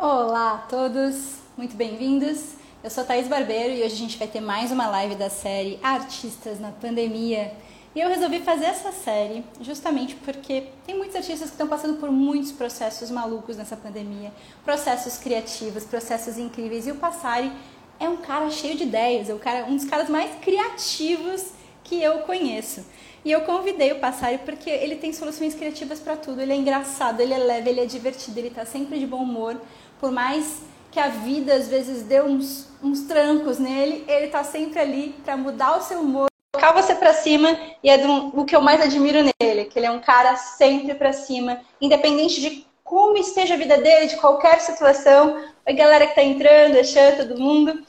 Olá a todos, muito bem-vindos. Eu sou Thaís Barbeiro e hoje a gente vai ter mais uma live da série Artistas na Pandemia. E eu resolvi fazer essa série justamente porque tem muitos artistas que estão passando por muitos processos malucos nessa pandemia, processos criativos, processos incríveis. E o Passari é um cara cheio de ideias, é um, cara, um dos caras mais criativos que eu conheço. E eu convidei o Passari porque ele tem soluções criativas para tudo. Ele é engraçado, ele é leve, ele é divertido, ele está sempre de bom humor. Por mais que a vida às vezes dê uns, uns trancos nele, ele está sempre ali para mudar o seu humor, colocar você para cima e é do, o que eu mais admiro nele, que ele é um cara sempre para cima, independente de como esteja a vida dele, de qualquer situação. Oi, galera que está entrando, Exan, todo mundo.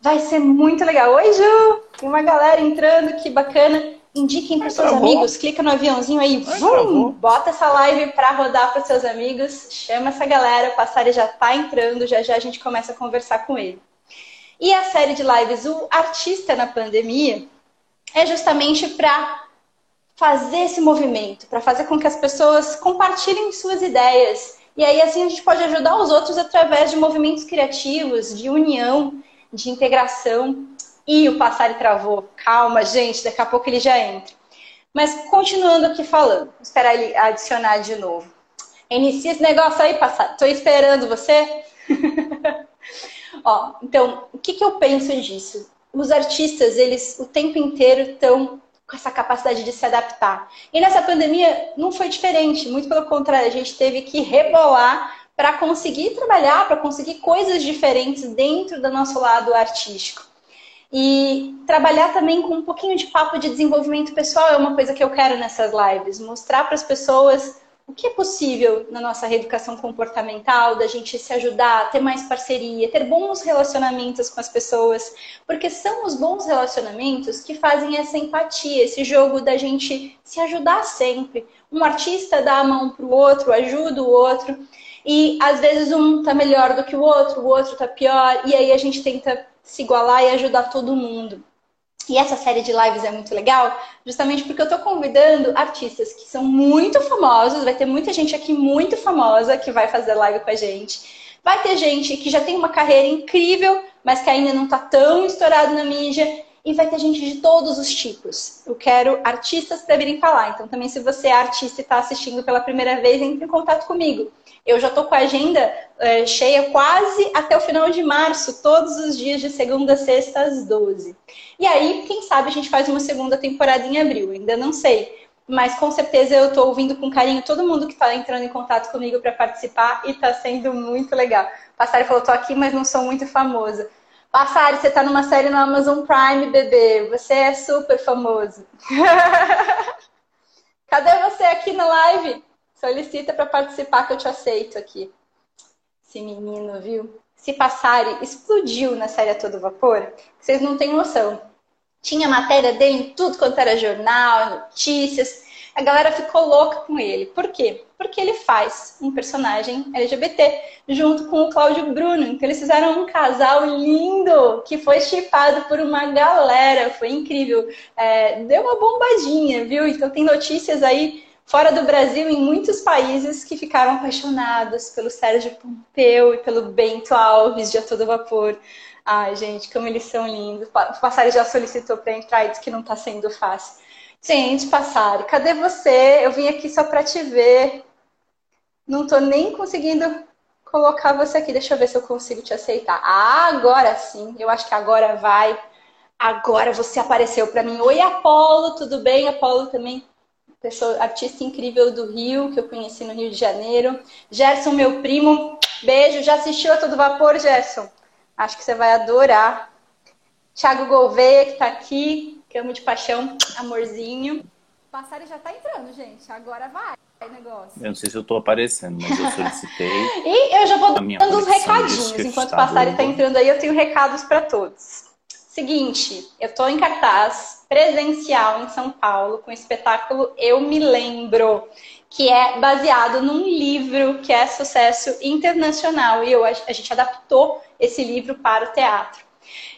Vai ser muito legal. Oi, Ju! Tem uma galera entrando, que bacana. Indiquem para seus amigos, clica no aviãozinho aí, vum, bota essa live para rodar para seus amigos, chama essa galera, o Passari já está entrando, já já a gente começa a conversar com ele. E a série de lives O Artista na Pandemia é justamente para fazer esse movimento, para fazer com que as pessoas compartilhem suas ideias. E aí assim a gente pode ajudar os outros através de movimentos criativos, de união, de integração. E o Passari travou. Calma, gente, daqui a pouco ele já entra. Mas continuando aqui falando, vou esperar ele adicionar de novo. Inicia esse negócio aí, Passari. Estou esperando você. Ó, então, o que, que eu penso disso? Os artistas, eles o tempo inteiro estão com essa capacidade de se adaptar. E nessa pandemia não foi diferente, muito pelo contrário, a gente teve que rebolar para conseguir trabalhar, para conseguir coisas diferentes dentro do nosso lado artístico. E trabalhar também com um pouquinho de papo de desenvolvimento pessoal é uma coisa que eu quero nessas lives. Mostrar para as pessoas o que é possível na nossa reeducação comportamental, da gente se ajudar, ter mais parceria, ter bons relacionamentos com as pessoas, porque são os bons relacionamentos que fazem essa empatia, esse jogo da gente se ajudar sempre. Um artista dá a mão para o outro, ajuda o outro, e às vezes um tá melhor do que o outro, o outro tá pior, e aí a gente tenta se igualar e ajudar todo mundo. E essa série de lives é muito legal, justamente porque eu estou convidando artistas que são muito famosos, vai ter muita gente aqui muito famosa que vai fazer live com a gente. Vai ter gente que já tem uma carreira incrível, mas que ainda não está tão estourado na mídia. E vai ter gente de todos os tipos. Eu quero artistas para virem falar. Então, também, se você é artista e está assistindo pela primeira vez, entre em contato comigo. Eu já estou com a agenda é, cheia quase até o final de março, todos os dias de segunda a sexta às 12. E aí, quem sabe a gente faz uma segunda temporada em abril, ainda não sei. Mas com certeza eu estou ouvindo com carinho todo mundo que está entrando em contato comigo para participar e está sendo muito legal. Passari falou, estou aqui, mas não sou muito famosa. Passari, você está numa série no Amazon Prime, bebê. Você é super famoso. Cadê você aqui na live? Solicita para participar que eu te aceito aqui. Esse menino, viu? Se Passari explodiu na série todo vapor, vocês não têm noção. Tinha matéria dele em tudo quanto era jornal, notícias. A galera ficou louca com ele. Por quê? Porque ele faz um personagem LGBT junto com o Cláudio Bruno. Então eles fizeram um casal lindo que foi chipado por uma galera. Foi incrível. É, deu uma bombadinha, viu? Então tem notícias aí fora do Brasil, em muitos países que ficaram apaixonados pelo Sérgio Pompeu e pelo Bento Alves de A Todo Vapor. Ai, gente, como eles são lindos. O Passari já solicitou para entrar e disse que não está sendo fácil. Gente, Passari, cadê você? Eu vim aqui só para te ver. Não estou nem conseguindo colocar você aqui. Deixa eu ver se eu consigo te aceitar. Ah, agora sim. Eu acho que agora vai. Agora você apareceu para mim. Oi, Apolo, tudo bem? Apolo também pessoa, artista incrível do Rio, que eu conheci no Rio de Janeiro. Gerson, meu primo, beijo. Já assistiu a Todo Vapor, Gerson? Acho que você vai adorar. Thiago Gouveia, que está aqui, que amo de paixão, amorzinho. Passari já está entrando, gente. Agora vai. Negócio. Eu não sei se eu estou aparecendo, mas eu solicitei. e eu já vou dando os recadinhos. Enquanto o Passari está entrando aí, eu tenho recados para todos. Seguinte, eu estou em cartaz presencial em São Paulo com o espetáculo Eu Me Lembro, que é baseado num livro que é sucesso internacional e eu, a gente adaptou esse livro para o teatro.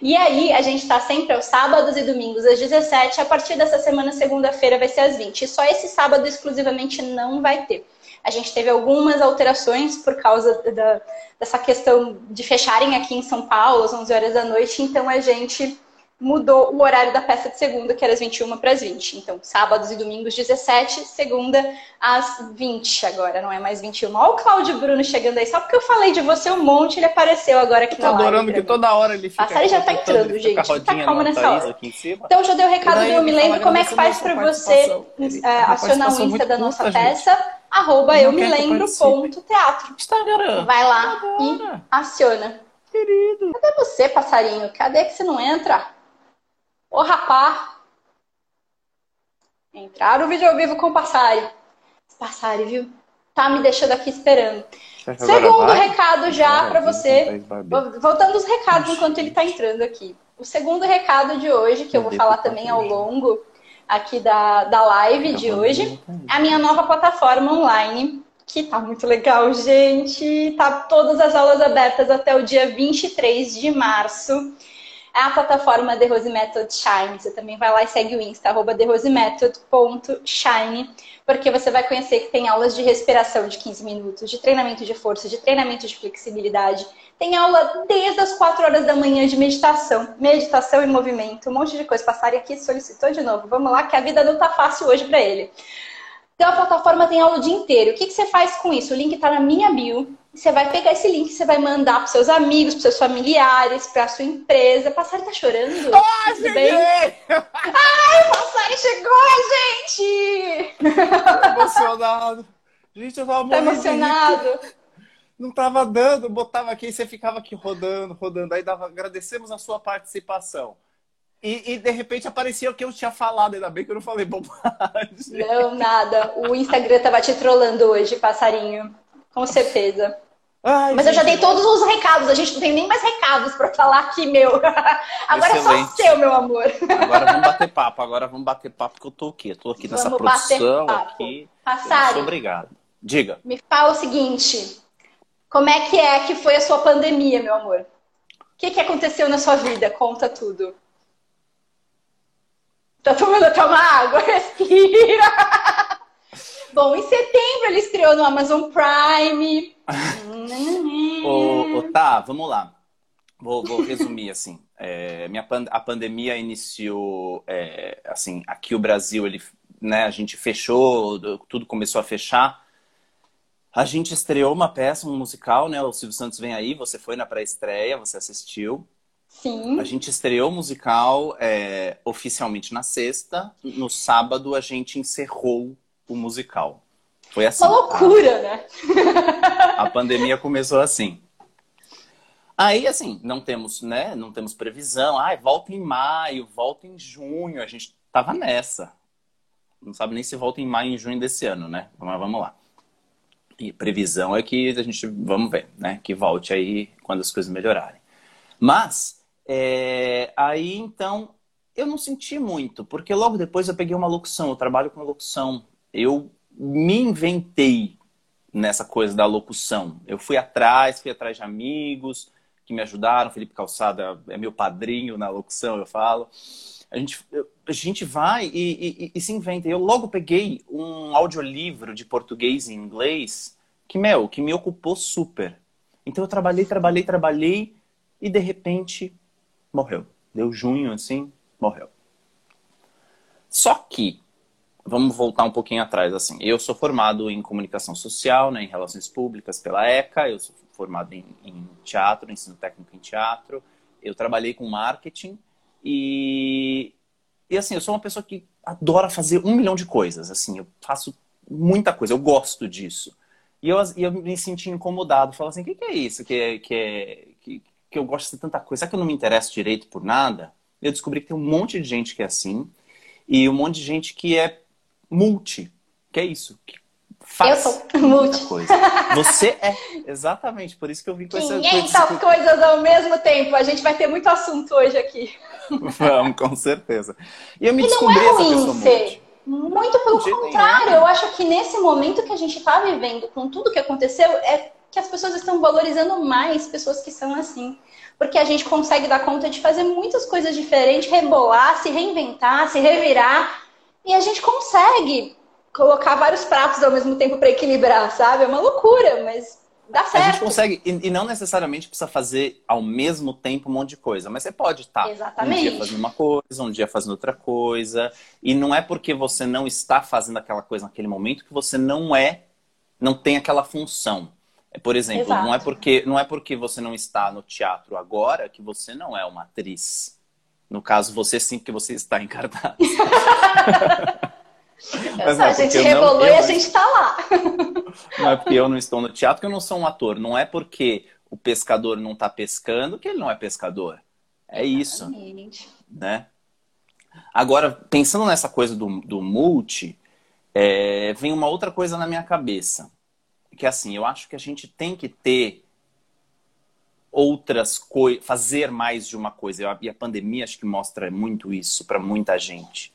E aí, a gente está sempre aos sábados e domingos às 17, a partir dessa semana, segunda-feira, vai ser às 20. E só esse sábado exclusivamente não vai ter. A gente teve algumas alterações por causa da, dessa questão de fecharem aqui em São Paulo às 11 horas da noite, então a gente mudou o horário da peça de segunda, que era às 21 para as 20. Então, sábados e domingos 17, segunda às 20 agora, não é mais 21. Olha o Cláudio Bruno chegando aí, só porque eu falei de você um monte, ele apareceu agora aqui na live. Tô adorando que toda hora ele fica... A série já tá entrando, gente. Tá calma nessa hora. Então, já dei o recado do Eu Me Lembro. Como é que faz para você é, acionar o Insta da nossa peça? Arroba eu me lembro ponto teatro. Instagram. Vai lá e aciona. Querido. Cadê você, passarinho? Cadê que você não entra? Ô rapá! Entrar no vídeo ao vivo com o Passari. Passari, viu? Tá me deixando aqui esperando. Segundo recado já para você. Voltando os recados enquanto ele tá entrando aqui. O segundo recado de hoje, que eu vou falar também ao longo aqui da, da live de hoje, é a minha nova plataforma online, que tá muito legal, gente. Tá todas as aulas abertas até o dia 23 de março é a plataforma The Rose Method Shine. Você também vai lá e segue o Insta, arroba therosemethod.shine, porque você vai conhecer que tem aulas de respiração de 15 minutos, de treinamento de força, de treinamento de flexibilidade. Tem aula desde as 4 horas da manhã de meditação, meditação e movimento, um monte de coisa. Passarem aqui solicitou de novo. Vamos lá, que a vida não tá fácil hoje para ele. Então a plataforma tem aula o dia inteiro. O que, que você faz com isso? O link está na minha bio. Você vai pegar esse link, você vai mandar para seus amigos, para seus familiares, para sua empresa. Passari tá chorando? Ah, Tudo bem? Ai, Passari chegou, gente! Tô emocionado. Gente, eu tava Tá emocionado? Não tava dando, botava aqui e você ficava aqui rodando, rodando. Aí dava, agradecemos a sua participação. E, e, de repente aparecia o que eu tinha falado, ainda bem que eu não falei bobagem. Não, nada. O Instagram tava te trollando hoje, passarinho. Com certeza. Ai, Mas gente, eu já dei todos os recados, a gente não tem nem mais recados para falar aqui, meu. Agora Excelente. é só seu, meu amor. Agora vamos bater papo, agora vamos bater papo, porque eu tô aqui, eu tô aqui nessa vamos produção aqui. Muito obrigado. Diga. Me fala o seguinte: como é que é que foi a sua pandemia, meu amor? O que, que aconteceu na sua vida? Conta tudo. Tá tomando até uma água, respira. Bom, em setembro ele estreou no Amazon Prime. ô, ô, tá, vamos lá. Vou, vou resumir assim. É, minha, a pandemia iniciou é, assim aqui o Brasil ele né a gente fechou tudo começou a fechar a gente estreou uma peça um musical né o Silvio Santos vem aí você foi na pré-estreia você assistiu Sim. A gente estreou o musical é, oficialmente na sexta. No sábado a gente encerrou o musical. Foi assim. Uma loucura, a... né? a pandemia começou assim. Aí, assim, não temos, né? Não temos previsão. Ai, volta em maio, volta em junho. A gente tava nessa. Não sabe nem se volta em maio, em junho desse ano, né? Mas vamos lá. E previsão é que a gente, vamos ver, né? Que volte aí quando as coisas melhorarem. Mas é, aí então eu não senti muito, porque logo depois eu peguei uma locução, eu trabalho com locução. Eu me inventei nessa coisa da locução. Eu fui atrás, fui atrás de amigos que me ajudaram. Felipe Calçada é meu padrinho na locução, eu falo. A gente, a gente vai e, e, e se inventa. Eu logo peguei um audiolivro de português e inglês que, meu, que me ocupou super. Então eu trabalhei, trabalhei, trabalhei e de repente morreu. Deu junho assim, morreu. Só que, vamos voltar um pouquinho atrás, assim. Eu sou formado em comunicação social, né, em relações públicas pela ECA, eu sou formado em, em teatro, ensino técnico em teatro, eu trabalhei com marketing e, e assim, eu sou uma pessoa que adora fazer um milhão de coisas, assim, eu faço muita coisa, eu gosto disso. E eu, eu me senti incomodado, falo assim, o que, que, é isso que é, que, é, que, que eu gosto de tanta coisa, será que eu não me interesso direito por nada? Eu descobri que tem um monte de gente que é assim e um monte de gente que é multi, que é isso, que faz eu sou multi. coisa. Você é, exatamente, por isso que eu vim com 500 essa 500 coisas ao mesmo tempo. A gente vai ter muito assunto hoje aqui. Vamos, com certeza. E eu me e descobri não é ruim essa pessoa multi. Muito pelo contrário, eu acho que nesse momento que a gente está vivendo, com tudo que aconteceu, é que as pessoas estão valorizando mais pessoas que são assim. Porque a gente consegue dar conta de fazer muitas coisas diferentes, rebolar, se reinventar, se revirar. E a gente consegue colocar vários pratos ao mesmo tempo para equilibrar, sabe? É uma loucura, mas dá certo. A gente consegue, e, não necessariamente precisa fazer ao mesmo tempo um monte de coisa, mas você pode estar Exatamente. um dia fazendo uma coisa, um dia fazendo outra coisa. E não é porque você não está fazendo aquela coisa naquele momento que você não é, não tem aquela função. É, por exemplo, não é porque não é porque você não está no teatro agora que você não é uma atriz. No caso, você sim, porque você está em cartaz. Mas a gente rebolou não, e a gente está lá. Não é porque eu não estou no teatro que eu não sou um ator. Não é porque o pescador não está pescando que ele não é pescador. É isso. Exatamente. Né? Agora, pensando nessa coisa do, do multi, é, vem uma outra coisa na minha cabeça. Que é assim, eu acho que a gente tem que ter outras coisas, fazer mais de uma coisa. E a pandemia acho que mostra muito isso para muita gente.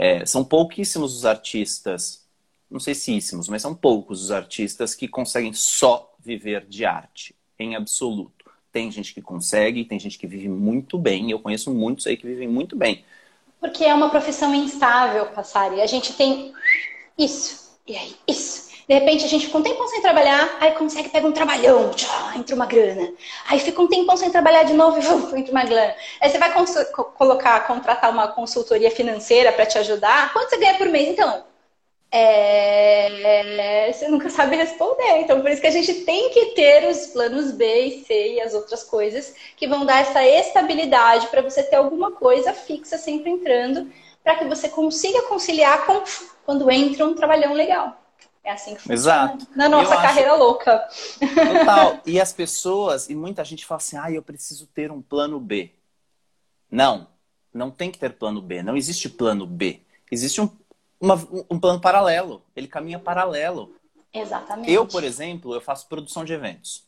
É, são pouquíssimos os artistas, não sei se íssimos, mas são poucos os artistas que conseguem só viver de arte, em absoluto. Tem gente que consegue, tem gente que vive muito bem. Eu conheço muitos aí que vivem muito bem. Porque é uma profissão instável, Passari. A gente tem isso, e aí isso, de repente a gente fica um tempão sem trabalhar, aí consegue pegar um trabalhão, tchá, entra uma grana. Aí fica um tempão sem trabalhar de novo e entra uma grana. Aí você vai colocar, contratar uma consultoria financeira para te ajudar. Quanto você ganha por mês? Então, é... você nunca sabe responder. Então, por isso que a gente tem que ter os planos B e C e as outras coisas que vão dar essa estabilidade para você ter alguma coisa fixa sempre entrando, para que você consiga conciliar com quando entra um trabalhão legal. É assim que funciona. Exato. Na nossa eu carreira acho... louca. Total. E as pessoas, e muita gente fala assim, ah, eu preciso ter um plano B. Não, não tem que ter plano B. Não existe plano B. Existe um, uma, um plano paralelo. Ele caminha paralelo. Exatamente. Eu, por exemplo, eu faço produção de eventos.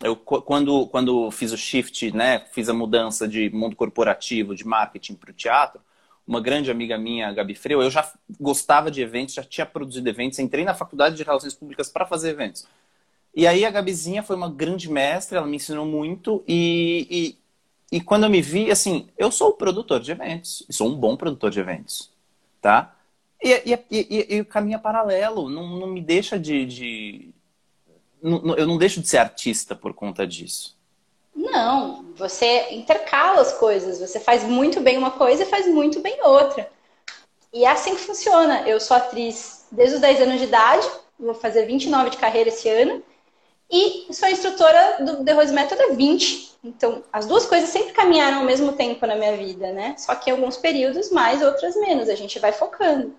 Eu, quando, quando fiz o shift, né, fiz a mudança de mundo corporativo, de marketing para o teatro, uma grande amiga minha, Gabi Freu, eu já gostava de eventos, já tinha produzido eventos, entrei na faculdade de Relações Públicas para fazer eventos. E aí a Gabizinha foi uma grande mestra, ela me ensinou muito e, e, e quando eu me vi, assim, eu sou produtor de eventos, sou um bom produtor de eventos, tá? E, e, e, e o caminho é paralelo, não, não me deixa de... de não, eu não deixo de ser artista por conta disso. Não, você intercala as coisas, você faz muito bem uma coisa e faz muito bem outra. E é assim que funciona. Eu sou atriz desde os 10 anos de idade, vou fazer 29 de carreira esse ano, e sou instrutora do The Rose Method há 20. Então, as duas coisas sempre caminharam ao mesmo tempo na minha vida, né? Só que em alguns períodos mais, outras menos. A gente vai focando.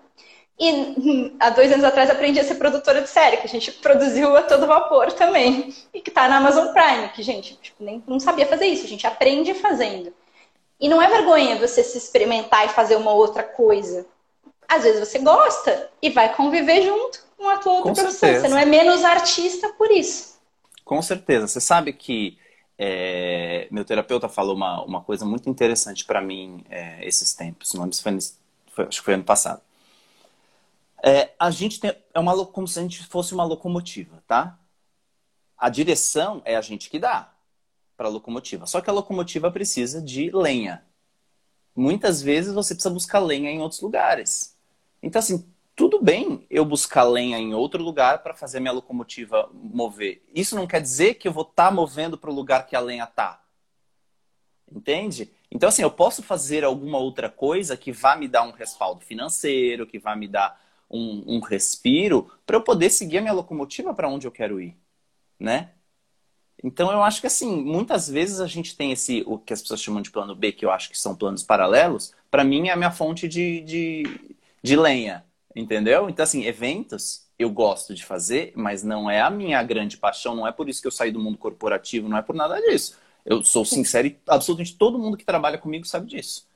E há dois anos atrás aprendi a ser produtora de série, que a gente produziu a todo vapor também. E que tá na Amazon Prime, que, gente, tipo, nem não sabia fazer isso, a gente aprende fazendo. E não é vergonha você se experimentar e fazer uma outra coisa. Às vezes você gosta e vai conviver junto com a tua outra com profissão. Certeza. Você não é menos artista por isso. Com certeza. Você sabe que é, meu terapeuta falou uma, uma coisa muito interessante para mim é, esses tempos. Não lembro se foi, foi, acho que foi ano passado é, a gente tem, é uma como se a gente fosse uma locomotiva, tá? A direção é a gente que dá para a locomotiva. Só que a locomotiva precisa de lenha. Muitas vezes você precisa buscar lenha em outros lugares. Então, assim, tudo bem eu buscar lenha em outro lugar para fazer minha locomotiva mover. Isso não quer dizer que eu vou estar tá movendo para o lugar que a lenha está. Entende? Então, assim, eu posso fazer alguma outra coisa que vá me dar um respaldo financeiro, que vá me dar um, um respiro para eu poder seguir a minha locomotiva para onde eu quero ir, né? Então eu acho que assim, muitas vezes a gente tem esse, o que as pessoas chamam de plano B, que eu acho que são planos paralelos, para mim é a minha fonte de, de, de lenha, entendeu? Então assim, eventos eu gosto de fazer, mas não é a minha grande paixão, não é por isso que eu saí do mundo corporativo, não é por nada disso. Eu sou sincero e absolutamente todo mundo que trabalha comigo sabe disso.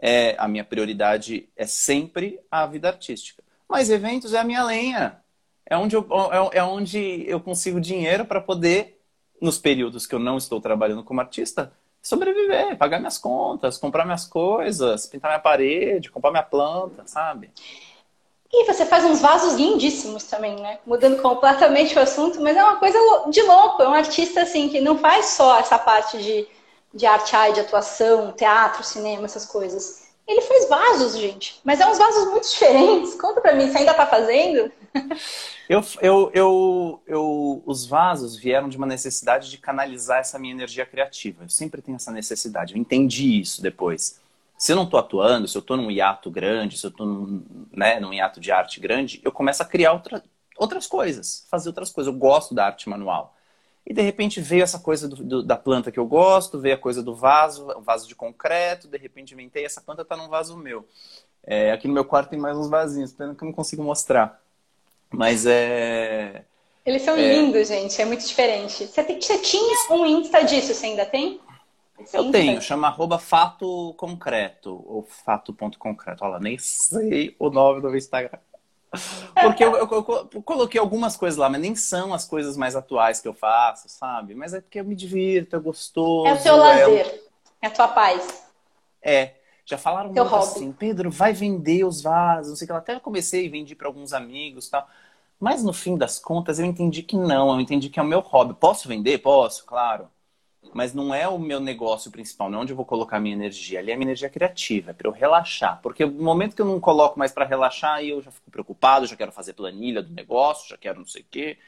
É, a minha prioridade é sempre a vida artística. Mas eventos é a minha lenha. É onde eu, é, é onde eu consigo dinheiro para poder, nos períodos que eu não estou trabalhando como artista, sobreviver, pagar minhas contas, comprar minhas coisas, pintar minha parede, comprar minha planta, sabe? E você faz uns vasos lindíssimos também, né? Mudando completamente o assunto, mas é uma coisa de louco. É um artista, assim, que não faz só essa parte de, de arte, de atuação, teatro, cinema, essas coisas Ele faz vasos, gente, mas é uns vasos muito diferentes. Conta pra mim, você ainda tá fazendo? Eu, eu, eu, eu, os vasos vieram de uma necessidade de canalizar essa minha energia criativa. Eu sempre tenho essa necessidade. Eu entendi isso depois. Se eu não estou atuando, se eu estou num hiato grande, se eu estou num, né, num hiato de arte grande, eu começo a criar outra, outras coisas, fazer outras coisas. Eu gosto da arte manual. E de repente veio essa coisa do, do, da planta que eu gosto, veio a coisa do vaso, o vaso de concreto, de repente inventei, essa planta está num vaso meu. É, aqui no meu quarto tem mais uns vasinhos, pena que eu não consigo mostrar. Mas é. Eles são é... lindos, gente, é muito diferente. Você, tem, você tinha um Insta disso, você ainda tem? Esse eu Insta? tenho, chama arroba fato concreto, ou fato.concreto. Olha, nem sei o nome do Instagram. Porque eu, eu, eu, coloquei algumas coisas lá, mas nem são as coisas mais atuais que eu faço, sabe? Mas é porque eu me divirto, é gostoso. É o seu lazer, é, a tua paz. É. Já falaram muito hobby. assim, Pedro, vai vender os vasos, não sei o que. Até comecei e vendi para alguns amigos tal. Mas no fim das contas eu entendi que não, eu entendi que é o meu hobby. Posso vender? Posso, claro mas não é o meu negócio principal, não é onde eu vou colocar a minha energia. Ali é a minha energia criativa, é para eu relaxar. Porque no momento que eu não coloco mais para relaxar, aí eu já fico preocupado, já quero fazer planilha do negócio, já quero não sei o quê.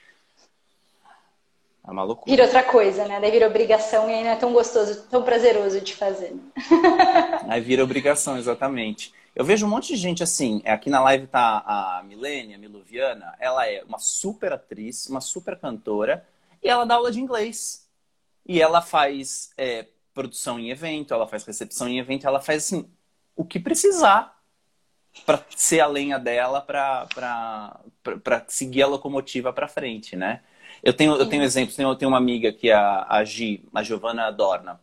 É uma loucura. Vira outra coisa, né? Daí vira obrigação e aí não é tão gostoso, tão prazeroso de fazer. aí vira obrigação, exatamente. Eu vejo um monte de gente assim. Aqui na live tá a Milene, a Miluviana. Ela é uma super atriz, uma super cantora e ela dá aula de inglês. E ela faz é, produção em evento, ela faz recepção em evento, ela faz assim, o que precisar para ser a lenha dela para seguir a locomotiva para frente, né? Eu tenho, eu tenho exemplos, eu tenho uma amiga que é a, a Gi, a Giovanna Dorna,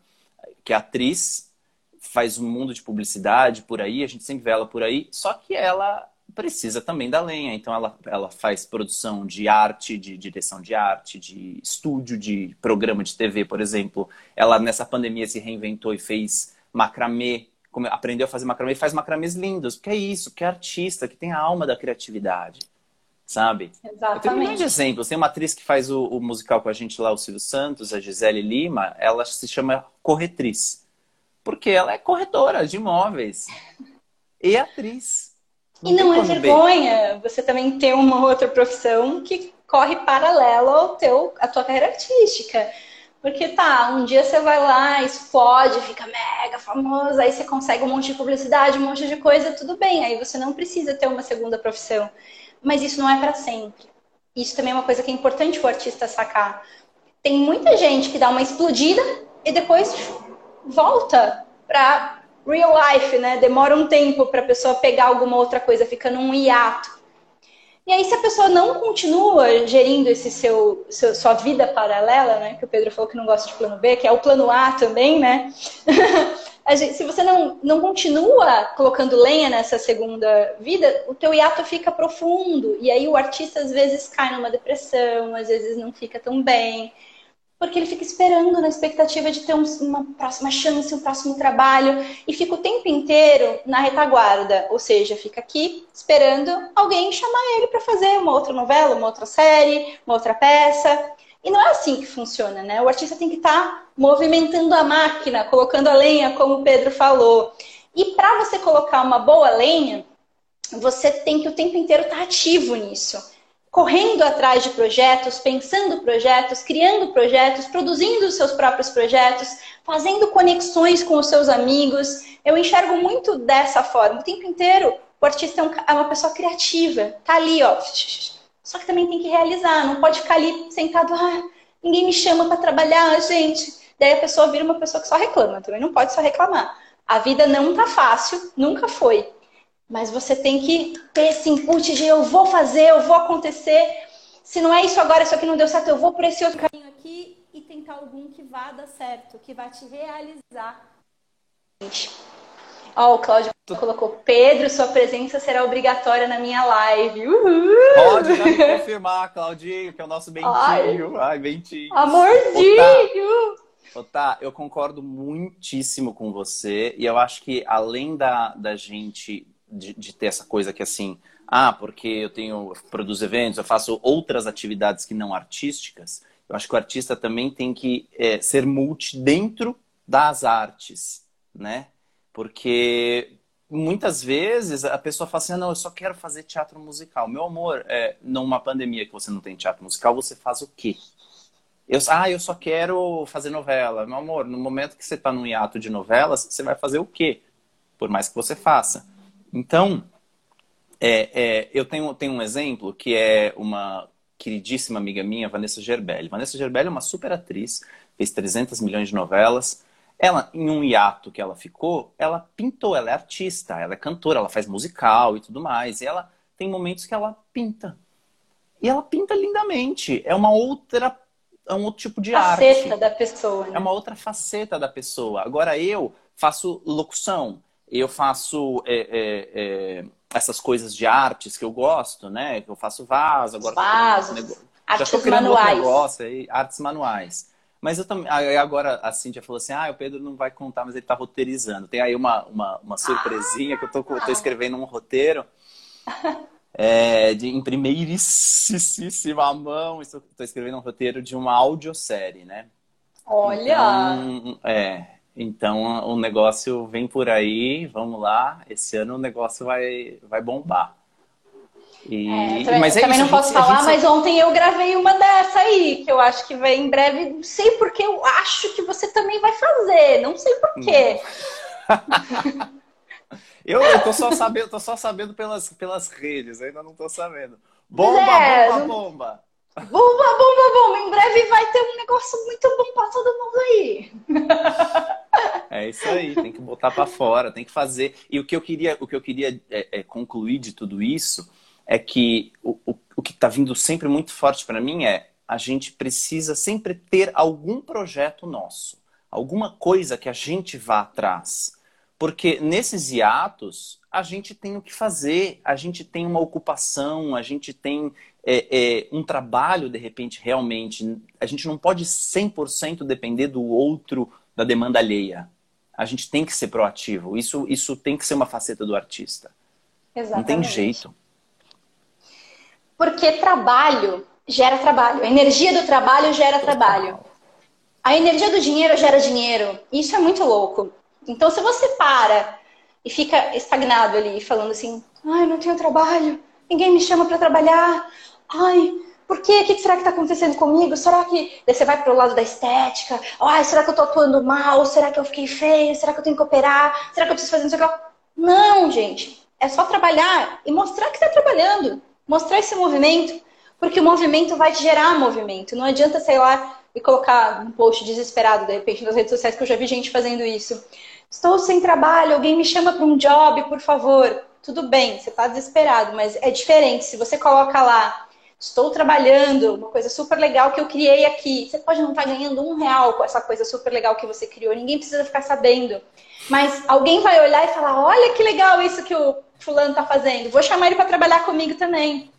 que é atriz, faz um mundo de publicidade por aí, a gente sempre vê ela por aí, só que ela precisa também da lenha. Então ela, ela faz produção de arte, de direção de arte, de estúdio, de programa de TV, por exemplo. Ela nessa pandemia se reinventou e fez macramê, aprendeu a fazer macramê e faz macramês lindos. Porque é isso, que é artista, que tem a alma da criatividade. Sabe? Exatamente. Eu tenho um de exemplos. Tem uma atriz que faz o, o musical com a gente lá, o Silvio Santos, a Gisele Lima. Ela se chama corretriz. Porque ela é corretora de imóveis. E atriz. Não e não é vergonha B. você também ter uma outra profissão que corre paralelo ao teu, à tua carreira artística. Porque tá, um dia você vai lá, explode, fica mega famosa, aí você consegue um monte de publicidade, um monte de coisa, tudo bem, aí você não precisa ter uma segunda profissão. Mas isso não é para sempre. Isso também é uma coisa que é importante o artista sacar. Tem muita gente que dá uma explodida e depois volta para real life, né? Demora um tempo para a pessoa pegar alguma outra coisa, fica num hiato. E aí, se a pessoa não continua gerindo esse seu, seu, sua vida paralela, né? Que o Pedro falou que não gosta de plano B, que é o plano A também, né? gente, se você não, não continua colocando lenha nessa segunda vida, o teu hiato fica profundo. E aí o artista às vezes cai numa depressão, às vezes não fica tão bem porque ele fica esperando na expectativa de ter uma próxima chance, um próximo trabalho, e fica o tempo inteiro na retaguarda, ou seja, fica aqui esperando alguém chamar ele para fazer uma outra novela, uma outra série, uma outra peça. E não é assim que funciona, né? O artista tem que estar tá movimentando a máquina, colocando a lenha, como o Pedro falou. E para você colocar uma boa lenha, você tem que o tempo inteiro estar tá ativo nisso correndo atrás de projetos, pensando projetos, criando projetos, produzindo os seus próprios projetos, fazendo conexões com os seus amigos. Eu enxergo muito dessa forma. O tempo inteiro, o artista é, é uma pessoa criativa. Tá ali, ó. Só que também tem que realizar. Não pode ficar ali sentado, ah, ninguém me chama para trabalhar, gente. Daí a pessoa vira uma pessoa que só reclama. Também não pode só reclamar. A vida não tá fácil, nunca foi. Mas você tem que ter esse input de eu vou fazer, eu vou acontecer. Se não é isso agora, isso aqui não deu certo, eu vou por esse outro caminho aqui e tentar algum que vá dar certo, que vai te realizar. Ó, oh, o Cláudio colocou, Pedro, sua presença será obrigatória na minha live. Uhul! Pode confirmar, Claudinho, que é o nosso Bentinho. Ai, Ai Bentinho. Amorzinho! Ô, tá, eu concordo muitíssimo com você. E eu acho que além da, da gente de, de, ter essa coisa que assim, ah, porque eu tenho eu produzo eventos, eu faço outras atividades que não artísticas. Eu acho que o artista também tem que é, ser multi dentro das artes, né? Porque muitas vezes a pessoa fala assim: ah, não, eu só quero fazer teatro musical. Meu amor, é, numa pandemia que você não tem teatro musical, você faz o quê? Eu, ah, eu só quero fazer novela. Meu amor, no momento que você está num hiato de novelas, você vai fazer o quê? Por mais que você faça. Então, é, é, eu tenho, tenho um exemplo que é uma queridíssima amiga minha, Vanessa Gerbelli. Vanessa Gerbelli é uma super atriz, fez 300 milhões de novelas, ela, em um hiato que ela ficou, ela pintou, ela é artista, ela é cantora, ela faz musical e tudo mais. E ela tem momentos que ela pinta. E ela pinta lindamente. É uma outra. É um outro tipo de faceta arte. Faceta da pessoa. Né? É uma outra faceta da pessoa. Agora eu faço locução, eu faço é, é, é, essas coisas de artes que eu gosto, né? Eu faço vaso, agora Vasos, artes manuais. Negócio aí, artes manuais. Mas eu também. Agora a Cíntia falou assim: ah, o Pedro não vai contar, mas ele está roteirizando. Tem aí uma, uma, uma surpresinha que eu tô, tô escrevendo um roteiro. É, de, em primeiríssima mão, estou escrevendo um roteiro de uma audiosérie, né? Olha! Então, é, então o negócio vem por aí, vamos lá. Esse ano o negócio vai, vai bombar. E... É, também, mas é também isso, não posso gente, falar, gente... mas ontem eu gravei uma dessa aí, que eu acho que vem em breve. Não sei porque eu acho que você também vai fazer, não sei porquê. eu, eu tô só sabendo, tô só sabendo pelas, pelas redes, ainda não tô sabendo. Bomba, é, bomba, bomba. Bomba, bomba, bomba. Em breve vai ter um negócio muito bom pra todo mundo aí. É isso aí, tem que botar para fora, tem que fazer. E o que eu queria, o que eu queria é, é concluir de tudo isso é que o, o, o que está vindo sempre muito forte para mim é a gente precisa sempre ter algum projeto nosso, alguma coisa que a gente vá atrás. Porque nesses hiatos, a gente tem o que fazer, a gente tem uma ocupação, a gente tem é, é, um trabalho, de repente, realmente. A gente não pode 100% depender do outro, da demanda alheia. A gente tem que ser proativo. Isso, isso tem que ser uma faceta do artista. Exatamente. Não tem jeito. Porque trabalho gera trabalho. A energia do trabalho gera trabalho. A energia do dinheiro gera dinheiro. Isso é muito louco. Então, se você para e fica estagnado ali, falando assim: ai, não tenho trabalho, ninguém me chama para trabalhar, ai, por quê? O que será que está acontecendo comigo? Será que. Daí você vai para o lado da estética, ai, será que eu estou atuando mal? Será que eu fiquei feia? Será que eu tenho que operar? Será que eu preciso fazer isso? Não, gente. É só trabalhar e mostrar que está trabalhando mostrar esse movimento, porque o movimento vai te gerar movimento. Não adianta, sei lá, e colocar um post desesperado, de repente, nas redes sociais, que eu já vi gente fazendo isso. Estou sem trabalho, alguém me chama para um job, por favor. Tudo bem, você está desesperado, mas é diferente. Se você coloca lá, estou trabalhando, uma coisa super legal que eu criei aqui. Você pode não estar tá ganhando um real com essa coisa super legal que você criou, ninguém precisa ficar sabendo. Mas alguém vai olhar e falar: olha que legal isso que o fulano tá fazendo, vou chamar ele para trabalhar comigo também.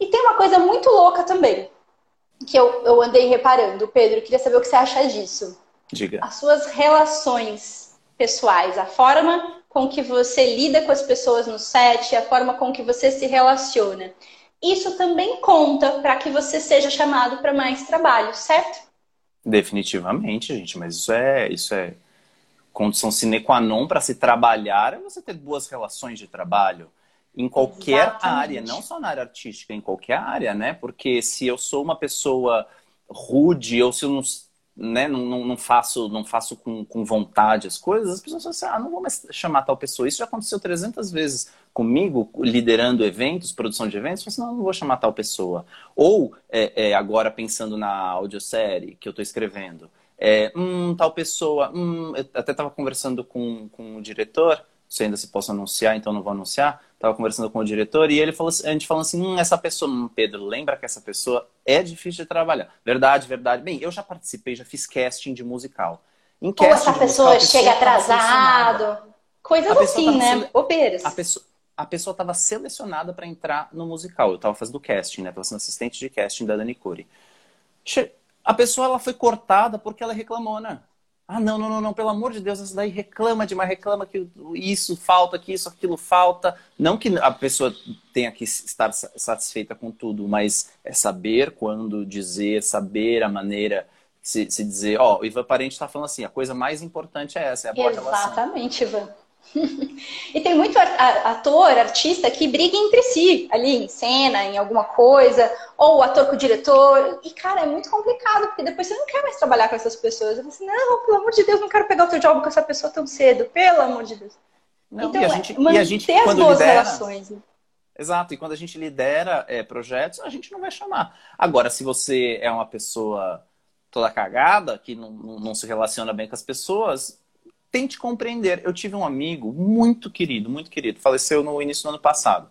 E tem uma coisa muito louca também, que eu, eu andei reparando. Pedro, queria saber o que você acha disso. Diga. As suas relações pessoais, a forma com que você lida com as pessoas no set, a forma com que você se relaciona. Isso também conta para que você seja chamado para mais trabalho, certo? Definitivamente, gente, mas isso é, isso é condição sine qua non para se trabalhar é você ter boas relações de trabalho em qualquer Exatamente. área, não só na área artística, em qualquer área, né? Porque se eu sou uma pessoa rude ou se eu não, né, não, não, não faço, não faço com, com vontade as coisas, as pessoas falam assim, ah, não vou mais chamar tal pessoa. Isso já aconteceu 300 vezes comigo, liderando eventos, produção de eventos, assim, não, não vou chamar tal pessoa. Ou, é, é, agora pensando na audiosérie que eu estou escrevendo, é, hum, tal pessoa, hum, eu até estava conversando com, com o diretor, sei ainda se posso anunciar, então não vou anunciar, estava conversando com o diretor e ele falou, a gente falou assim, hum, essa pessoa, hum, Pedro, lembra que essa pessoa é difícil de trabalhar. Verdade, verdade. Bem, eu já participei, já fiz casting de musical. Em Ou essa pessoa musical, chega atrasado, coisas assim, né? Sele... Bobeiras. A pessoa, a pessoa estava selecionada para entrar no musical. Eu estava fazendo casting, né? Estava sendo assistente de casting da Dani Cury. Che a pessoa ela foi cortada porque ela reclamou, né? Ah, não, não, não, não, pelo amor de Deus, essa daí reclama demais, reclama que isso falta, que isso, aquilo falta. Não que a pessoa tenha que estar satisfeita com tudo, mas é saber quando dizer, saber a maneira se, se dizer. Ó, oh, o Ivan Parente está falando assim, a coisa mais importante é essa, é a boa Exatamente, Ivan. e tem muito ator, artista que briga entre si, ali em cena, em alguma coisa, ou o ator com o diretor. E, cara, é muito complicado, porque depois você não quer mais trabalhar com essas pessoas. Eu falo assim, não, pelo amor de Deus, não quero pegar outro job com essa pessoa tão cedo, pelo amor de Deus. Não, então, e a gente, é, e a gente as boas lidera, relações. Né? Exato, e quando a gente lidera é, projetos, a gente não vai chamar. Agora, se você é uma pessoa toda cagada, que não, não, não se relaciona bem com as pessoas, tente compreender. Eu tive um amigo muito querido, muito querido, faleceu no início do ano passado,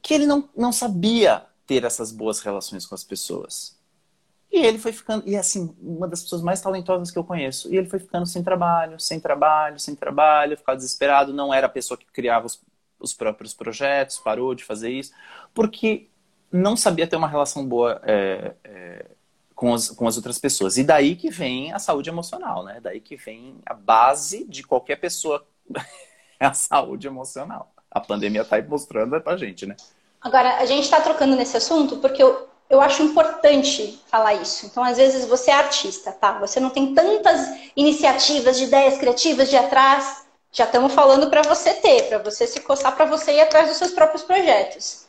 que ele não, não sabia ter essas boas relações com as pessoas. E ele foi ficando, e assim, uma das pessoas mais talentosas que eu conheço. E ele foi ficando sem trabalho, sem trabalho, sem trabalho, ficava desesperado, não era a pessoa que criava os, os próprios projetos, parou de fazer isso, porque não sabia ter uma relação boa é, é, com as, com as outras pessoas. E daí que vem a saúde emocional, né? Daí que vem a base de qualquer pessoa, é a saúde emocional. A pandemia está mostrando pra gente, né? Agora, a gente está trocando nesse assunto porque eu, eu acho importante falar isso. Então, às vezes, você é artista, tá? Você não tem tantas iniciativas de ideias criativas de atrás. Já estamos falando para você ter, para você se coçar, para você ir atrás dos seus próprios projetos.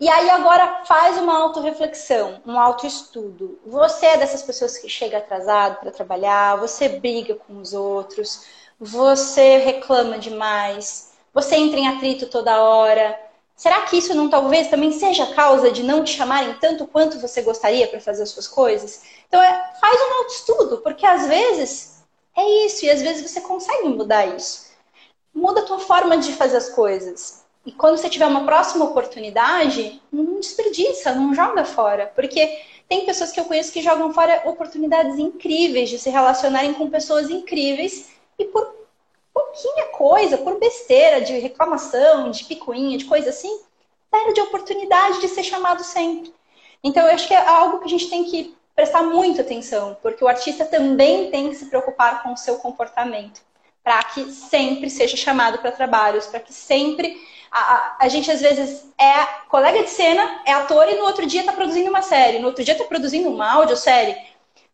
E aí agora faz uma autorreflexão, um autoestudo. Você é dessas pessoas que chega atrasado para trabalhar, você briga com os outros, você reclama demais, você entra em atrito toda hora. Será que isso não talvez também seja a causa de não te chamarem tanto quanto você gostaria para fazer as suas coisas? Então é, faz um autoestudo, porque às vezes é isso, e às vezes você consegue mudar isso. Muda a tua forma de fazer as coisas. E quando você tiver uma próxima oportunidade, não desperdiça, não joga fora. Porque tem pessoas que eu conheço que jogam fora oportunidades incríveis de se relacionarem com pessoas incríveis e por pouquinha coisa, por besteira, de reclamação, de picuinha, de coisa assim, perde a oportunidade de ser chamado sempre. Então, eu acho que é algo que a gente tem que prestar muita atenção, porque o artista também tem que se preocupar com o seu comportamento, para que sempre seja chamado para trabalhos, para que sempre a, a, a, gente às vezes é colega de cena, é ator e no outro dia está produzindo uma série, no outro dia está produzindo uma audiosérie,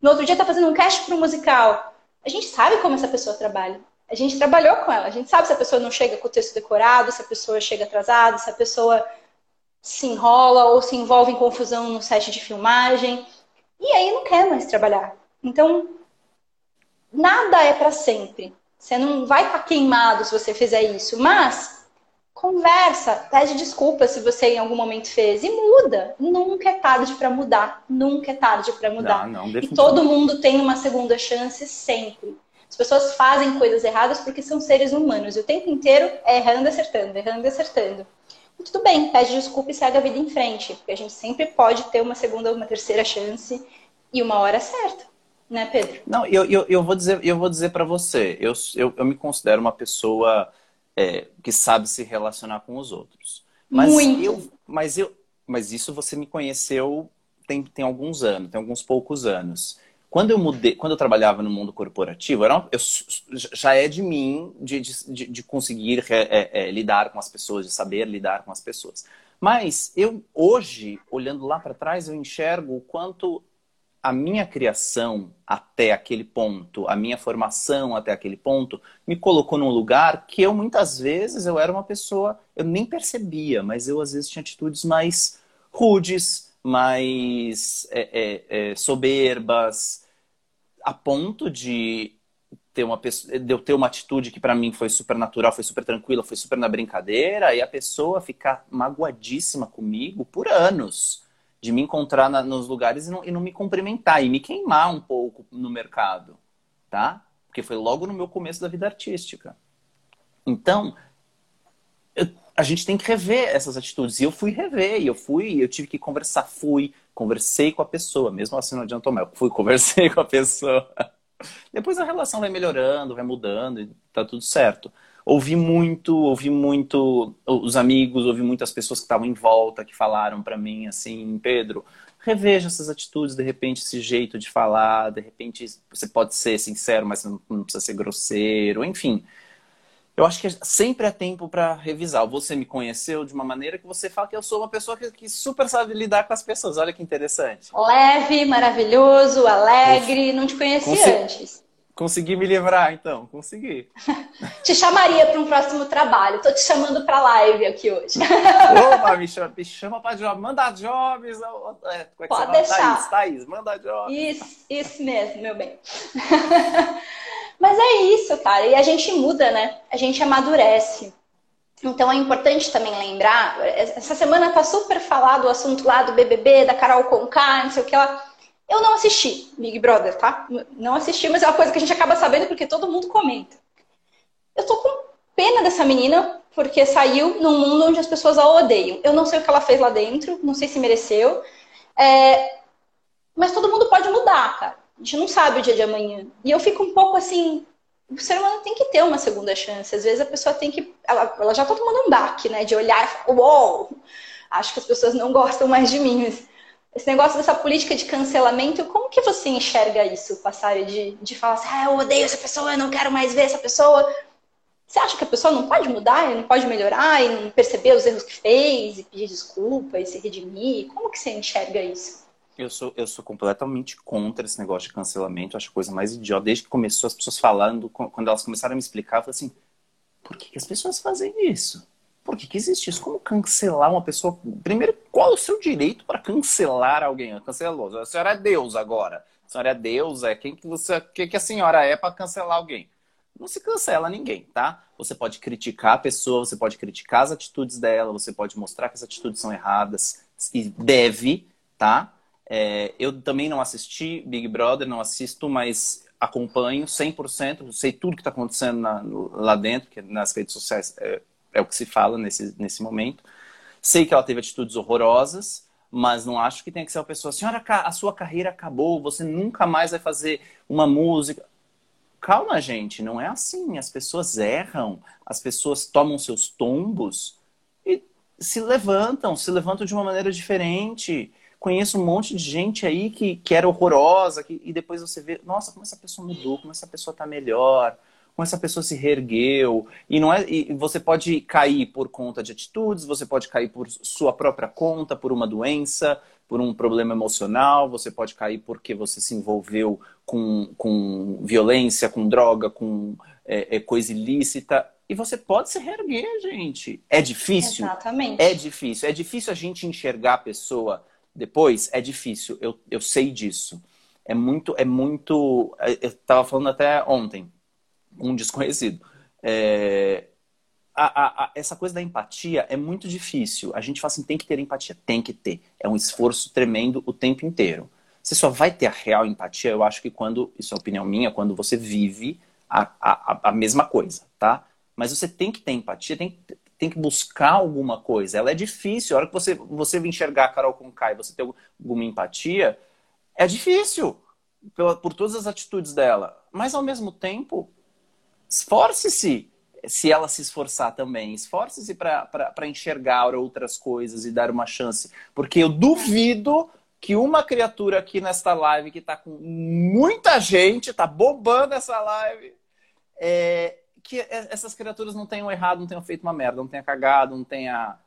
no outro dia está fazendo um cast para um musical. A gente sabe como essa pessoa trabalha. A gente trabalhou com ela. A gente sabe se a pessoa não chega com o texto decorado, se a pessoa chega atrasada, se a pessoa se enrola ou se envolve em confusão no set de filmagem. E aí não quer mais trabalhar. Então, nada é para sempre. Você não vai estar tá queimado se você fizer isso, mas conversa, pede desculpa se você em algum momento fez e muda. Nunca é tarde para mudar, nunca é tarde para mudar. Não, não, e todo mundo tem uma segunda chance sempre. As pessoas fazem coisas erradas porque são seres humanos e o tempo inteiro é errando e acertando, errando e acertando. E tudo bem, pede desculpa e segue a vida em frente, porque a gente sempre pode ter uma segunda ou uma terceira chance e uma hora certa. Né, Pedro? Não, eu, eu, eu vou dizer, eu vou dizer para você, eu, eu, eu me considero uma pessoa é, que sabe se relacionar com os outros. Mas Muito. eu, mas eu, mas isso você me conheceu tem, tem alguns anos, tem alguns poucos anos. Quando eu mudei, quando eu trabalhava no mundo corporativo, era uma, eu, já é de mim de, de, de conseguir é, é, lidar com as pessoas, de saber lidar com as pessoas. Mas eu hoje, olhando lá para trás, eu enxergo o quanto a minha criação até aquele ponto, a minha formação até aquele ponto, me colocou num lugar que eu muitas vezes eu era uma pessoa, eu nem percebia, mas eu às vezes tinha atitudes mais rudes, mais é, é, é, soberbas, a ponto de ter uma pessoa, de eu ter uma atitude que para mim foi super natural, foi super tranquila, foi super na brincadeira, e a pessoa ficar magoadíssima comigo por anos de me encontrar na, nos lugares e não, e não me cumprimentar e me queimar um pouco no mercado, tá? Porque foi logo no meu começo da vida artística. Então, eu, a gente tem que rever essas atitudes. E eu fui rever, e eu fui, eu tive que conversar, fui, conversei com a pessoa, mesmo assim não adiantou mais, fui, conversei com a pessoa. Depois a relação vai melhorando, vai mudando e tá tudo certo ouvi muito, ouvi muito os amigos, ouvi muitas pessoas que estavam em volta que falaram para mim assim, Pedro, reveja essas atitudes, de repente esse jeito de falar, de repente você pode ser sincero, mas não, não precisa ser grosseiro, enfim. Eu acho que sempre é tempo para revisar. Você me conheceu de uma maneira que você fala que eu sou uma pessoa que, que super sabe lidar com as pessoas. Olha que interessante. Leve, maravilhoso, alegre. Não te conhecia antes Consegui me livrar, então. Consegui. te chamaria para um próximo trabalho. Tô te chamando para live aqui hoje. Opa, me chama, me chama para job. Manda jobs. É, é Pode deixar. Thaís, Thaís, manda jobs. Isso, isso mesmo, meu bem. Mas é isso, cara. E a gente muda, né? A gente amadurece. Então é importante também lembrar, essa semana tá super falado o assunto lá do BBB, da Carol Conká, não sei o que lá. Eu não assisti Big Brother, tá? Não assisti, mas é uma coisa que a gente acaba sabendo porque todo mundo comenta. Eu tô com pena dessa menina, porque saiu num mundo onde as pessoas a odeiam. Eu não sei o que ela fez lá dentro, não sei se mereceu. É... Mas todo mundo pode mudar, cara. A gente não sabe o dia de amanhã. E eu fico um pouco assim. O ser humano tem que ter uma segunda chance. Às vezes a pessoa tem que. Ela, ela já tá tomando um baque, né? De olhar e falar, uou! Acho que as pessoas não gostam mais de mim. Mas esse negócio dessa política de cancelamento, como que você enxerga isso, Passário? De, de falar assim, ah, eu odeio essa pessoa, eu não quero mais ver essa pessoa. Você acha que a pessoa não pode mudar, não pode melhorar e não perceber os erros que fez, e pedir desculpa e se redimir? Como que você enxerga isso? Eu sou, eu sou completamente contra esse negócio de cancelamento. Acho a coisa mais idiota. Desde que começou as pessoas falando, quando elas começaram a me explicar, eu falei assim: por que, que as pessoas fazem isso? Por que, que existe isso? Como cancelar uma pessoa? Primeiro, qual é o seu direito para cancelar alguém? Cancelou. A senhora é Deus agora. A senhora é Deus, é quem que você, que, que a senhora é para cancelar alguém? Não se cancela ninguém, tá? Você pode criticar a pessoa, você pode criticar as atitudes dela, você pode mostrar que as atitudes são erradas e deve, tá? É, eu também não assisti Big Brother, não assisto, mas acompanho 100%, sei tudo que está acontecendo na, lá dentro, que nas redes sociais é, é, o que se fala nesse, nesse momento. Sei que ela teve atitudes horrorosas, mas não acho que tenha que ser uma pessoa, senhora, a sua carreira acabou, você nunca mais vai fazer uma música. Calma, gente, não é assim. As pessoas erram, as pessoas tomam seus tombos e se levantam, se levantam de uma maneira diferente conheço um monte de gente aí que, que era horrorosa, que, e depois você vê, nossa, como essa pessoa mudou, como essa pessoa está melhor, como essa pessoa se reergueu. E não é, e você pode cair por conta de atitudes, você pode cair por sua própria conta, por uma doença, por um problema emocional, você pode cair porque você se envolveu com, com violência, com droga, com é, é, coisa ilícita. E você pode se reerguer, gente. É difícil? Exatamente. É difícil. É difícil a gente enxergar a pessoa depois é difícil, eu, eu sei disso. É muito, é muito. É, eu estava falando até ontem, um desconhecido. É, a, a, a, essa coisa da empatia é muito difícil. A gente fala assim, tem que ter empatia, tem que ter. É um esforço tremendo o tempo inteiro. Você só vai ter a real empatia, eu acho que quando, isso é opinião minha, quando você vive a, mesma coisa, tá? Mas você tem que ter empatia, tem que tem que buscar alguma coisa. Ela é difícil. A hora que você, você enxergar a Carol com Kai, você ter alguma empatia, é difícil pela, por todas as atitudes dela. Mas, ao mesmo tempo, esforce-se se ela se esforçar também. Esforce-se para enxergar outras coisas e dar uma chance. Porque eu duvido que uma criatura aqui nesta live, que está com muita gente, está bombando essa live, é, que essas criaturas não tenham errado, não tenham feito uma merda, não tenha cagado, não tenha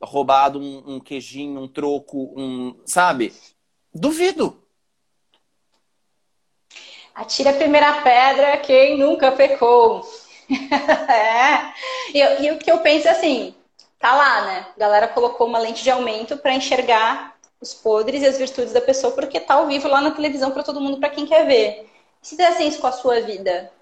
roubado um, um queijinho, um troco, um. Sabe? Duvido. Atira a primeira pedra quem nunca pecou. é. E, e, o que eu penso é assim, tá lá, né? A galera colocou uma lente de aumento para enxergar os podres e as virtudes da pessoa, porque tá ao vivo lá na televisão para todo mundo, para quem quer ver. E se assim isso com a sua vida,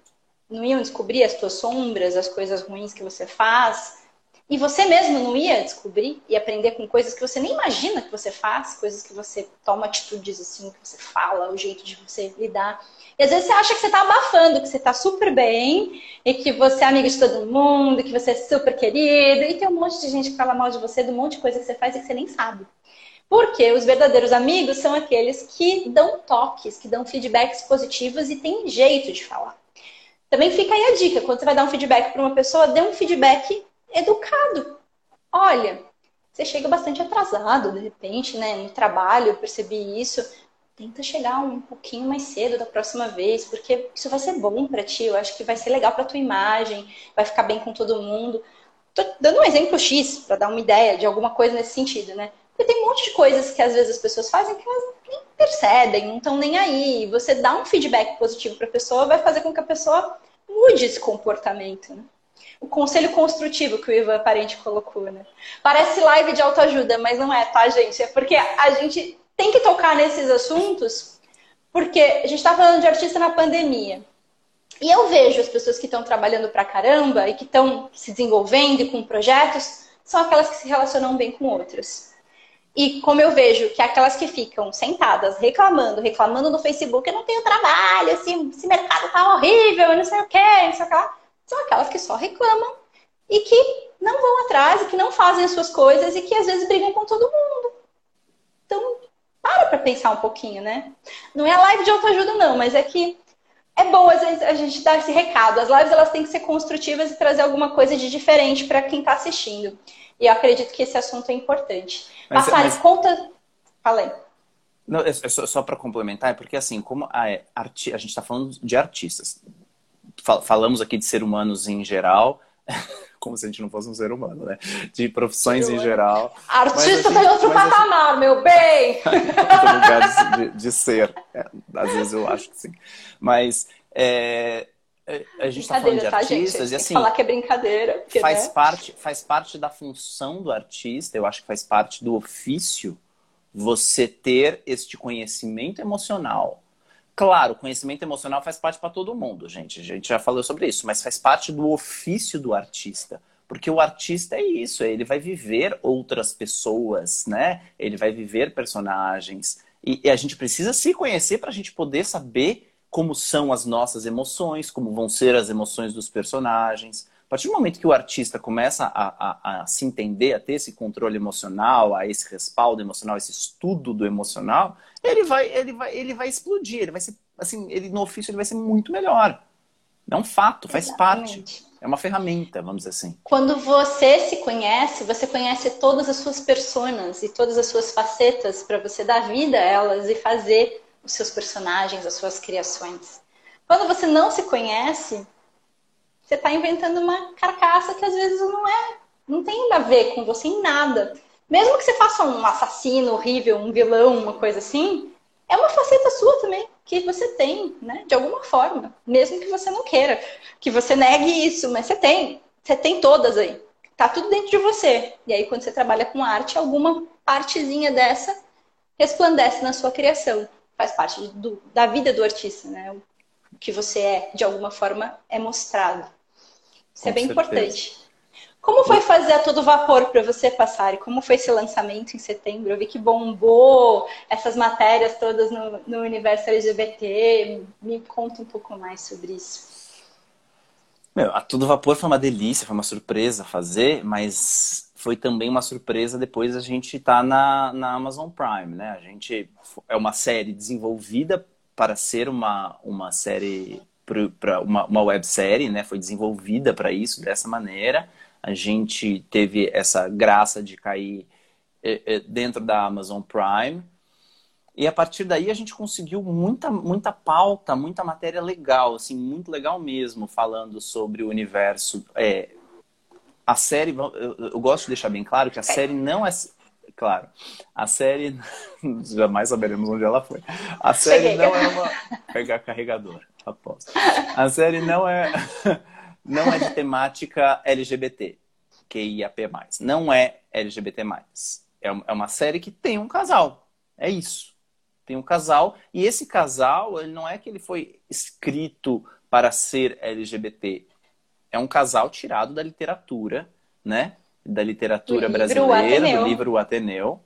não iam descobrir as tuas sombras, as coisas ruins que você faz. E você mesmo não ia descobrir e aprender com coisas que você nem imagina que você faz, coisas que você toma atitudes assim, que você fala, o jeito de você lidar. E às vezes você acha que você está abafando, que você está super bem, e que você é amigo de todo mundo, que você é super querido, e tem um monte de gente que fala mal de você, de um monte de coisa que você faz e que você nem sabe. Porque os verdadeiros amigos são aqueles que dão toques, que dão feedbacks positivos e têm jeito de falar. Também fica aí a dica, quando você vai dar um feedback para uma pessoa, dê um feedback educado. Olha, você chega bastante atrasado, de repente, né, no trabalho, eu percebi isso. Tenta chegar um pouquinho mais cedo da próxima vez, porque isso vai ser bom para ti, eu acho que vai ser legal para tua imagem, vai ficar bem com todo mundo. Tô dando um exemplo X para dar uma ideia de alguma coisa nesse sentido, né? Porque tem um monte de coisas que às vezes as pessoas fazem que elas nem percebem, não estão nem aí. Você dá um feedback positivo para a pessoa, vai fazer com que a pessoa mude esse comportamento. Né? O conselho construtivo que o Ivan Parente colocou, né? Parece live de autoajuda, mas não é, tá, gente? É porque a gente tem que tocar nesses assuntos, porque a gente está falando de artista na pandemia. E eu vejo as pessoas que estão trabalhando pra caramba e que estão se desenvolvendo com projetos, são aquelas que se relacionam bem com outras. E como eu vejo que aquelas que ficam sentadas reclamando, reclamando no Facebook, eu não tenho trabalho, esse, esse mercado tá horrível, eu não sei o que, não sei o que lá, são aquelas que só reclamam e que não vão atrás, e que não fazem as suas coisas e que às vezes brigam com todo mundo. Então, para pra pensar um pouquinho, né? Não é live de autoajuda, não, mas é que é bom às vezes a gente dar esse recado. As lives elas têm que ser construtivas e trazer alguma coisa de diferente para quem está assistindo. E eu acredito que esse assunto é importante. Mas, Passar, mas... conta. Falei. Não, é só, só para complementar, é porque assim, como a, é, a gente está falando de artistas, falamos aqui de ser humanos em geral, como se a gente não fosse um ser humano, né? De profissões em geral. Artista tem outro patamar, assim, meu bem! outro lugar de, de ser. É, às vezes eu acho que sim. Mas é, é a gente está falando de tá, artistas gente? e assim. falar que é brincadeira. Porque, faz, né? parte, faz parte da função do artista, eu acho que faz parte do ofício você ter este conhecimento emocional Claro, conhecimento emocional faz parte para todo mundo, gente. A gente já falou sobre isso, mas faz parte do ofício do artista. Porque o artista é isso, ele vai viver outras pessoas, né? Ele vai viver personagens. E, e a gente precisa se conhecer para a gente poder saber como são as nossas emoções, como vão ser as emoções dos personagens. A partir do momento que o artista começa a, a, a se entender, a ter esse controle emocional, a esse respaldo emocional, esse estudo do emocional, ele vai, ele vai, ele vai explodir, ele vai ser, assim, ele no ofício ele vai ser muito melhor. É um fato, faz Exatamente. parte. É uma ferramenta, vamos dizer assim. Quando você se conhece, você conhece todas as suas personas e todas as suas facetas para você dar vida a elas e fazer os seus personagens, as suas criações. Quando você não se conhece, você está inventando uma carcaça que às vezes não é, não tem a ver com você em nada. Mesmo que você faça um assassino horrível, um vilão, uma coisa assim, é uma faceta sua também, que você tem, né? De alguma forma. Mesmo que você não queira, que você negue isso, mas você tem. Você tem todas aí. Tá tudo dentro de você. E aí, quando você trabalha com arte, alguma partezinha dessa resplandece na sua criação. Faz parte do, da vida do artista, né? O que você é, de alguma forma, é mostrado. Isso com é bem certeza. importante. Como foi fazer a todo vapor para você passar? E como foi esse lançamento em setembro? Eu vi que bombou essas matérias todas no, no universo LGBT. Me conta um pouco mais sobre isso. Meu, a todo vapor foi uma delícia, foi uma surpresa fazer, mas foi também uma surpresa depois a gente estar tá na, na Amazon Prime, né? A gente é uma série desenvolvida para ser uma, uma série para uma, uma websérie, né? Foi desenvolvida para isso dessa maneira a gente teve essa graça de cair é, é, dentro da Amazon Prime. E a partir daí a gente conseguiu muita, muita pauta, muita matéria legal, assim, muito legal mesmo, falando sobre o universo. É, a série, eu, eu, gosto de deixar bem claro que a série não é. Claro, a série. Jamais saberemos onde ela foi. A série Cheguei. não é uma. Pegar carregador, aposto. A série não é não é de temática LGBT, QIAP+. Não é LGBT+. É, é uma série que tem um casal. É isso. Tem um casal. E esse casal, ele não é que ele foi escrito para ser LGBT. É um casal tirado da literatura, né? Da literatura do brasileira, do livro O Ateneu,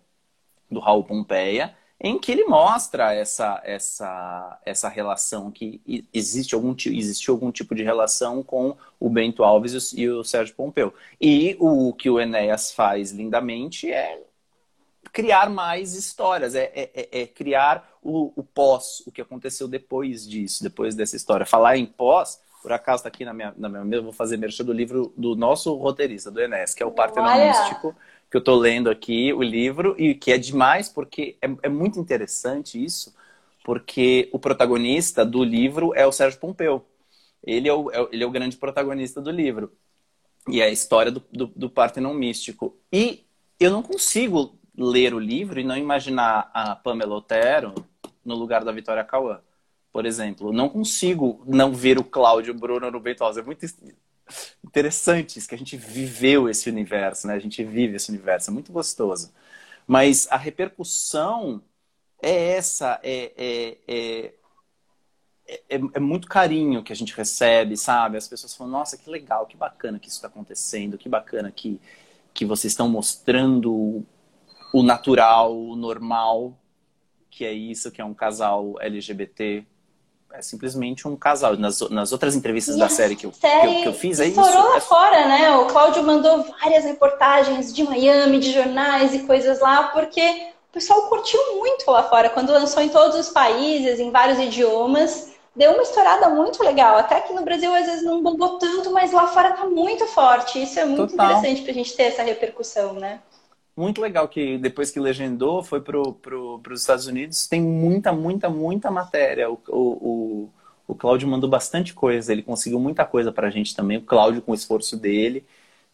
do Raul Pompeia em que ele mostra essa, essa, essa relação que existe algum, existe algum tipo de relação com o Bento Alves e o Sérgio Pompeu. E o que o Enéas faz lindamente é criar mais histórias, é, é, é, é criar o, o, pós, o que aconteceu depois disso, depois dessa história. Falar em pós, por acaso está aqui na minha, na minha mesa, vou fazer merchan do livro do nosso roteirista, do Enéas, que é o Partenon Místico que eu estou lendo aqui, o livro, e que é demais porque é, é, muito interessante isso, porque o protagonista do livro é o Sérgio Pompeu. Ele é o, é, ele é o grande protagonista do livro. E é a história do, do, do Partenon místico. E eu não consigo ler o livro e não imaginar a Pamela Otero no lugar da Vitória Cauã. Por exemplo, não consigo não ver o Cláudio Bruno no Beethoven. É muito interessante isso, que a gente viveu esse universo, né? A gente vive esse universo, é muito gostoso. Mas a repercussão é essa, é, é, é, é, é muito carinho que a gente recebe, sabe? As pessoas falam, nossa, que legal, que bacana que isso está acontecendo, que bacana que, que vocês estão mostrando o natural, o normal, que é isso, que é um casal LGBT é simplesmente um casal. Nas, nas outras entrevistas e da série que eu, série que eu, que eu fiz, é isso. lá é... fora, né? O Cláudio mandou várias reportagens de Miami, de jornais e coisas lá, porque o pessoal curtiu muito lá fora. Quando lançou em todos os países, em vários idiomas, deu uma estourada muito legal. Até que no Brasil às vezes não bombou tanto, mas lá fora tá muito forte. Isso é muito Total. interessante pra gente ter essa repercussão, né? Muito legal que depois que legendou, foi para pro, os Estados Unidos, tem muita, muita, muita matéria. O, o, o, Cláudio mandou bastante coisa, ele conseguiu muita coisa para a gente também. O Cláudio, com o esforço dele,